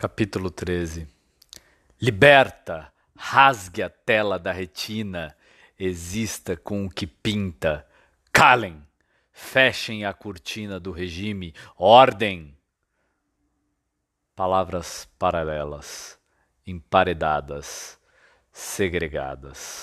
Capítulo 13 Liberta, rasgue a tela da retina, exista com o que pinta. Calem, fechem a cortina do regime, ordem. Palavras paralelas, emparedadas, segregadas.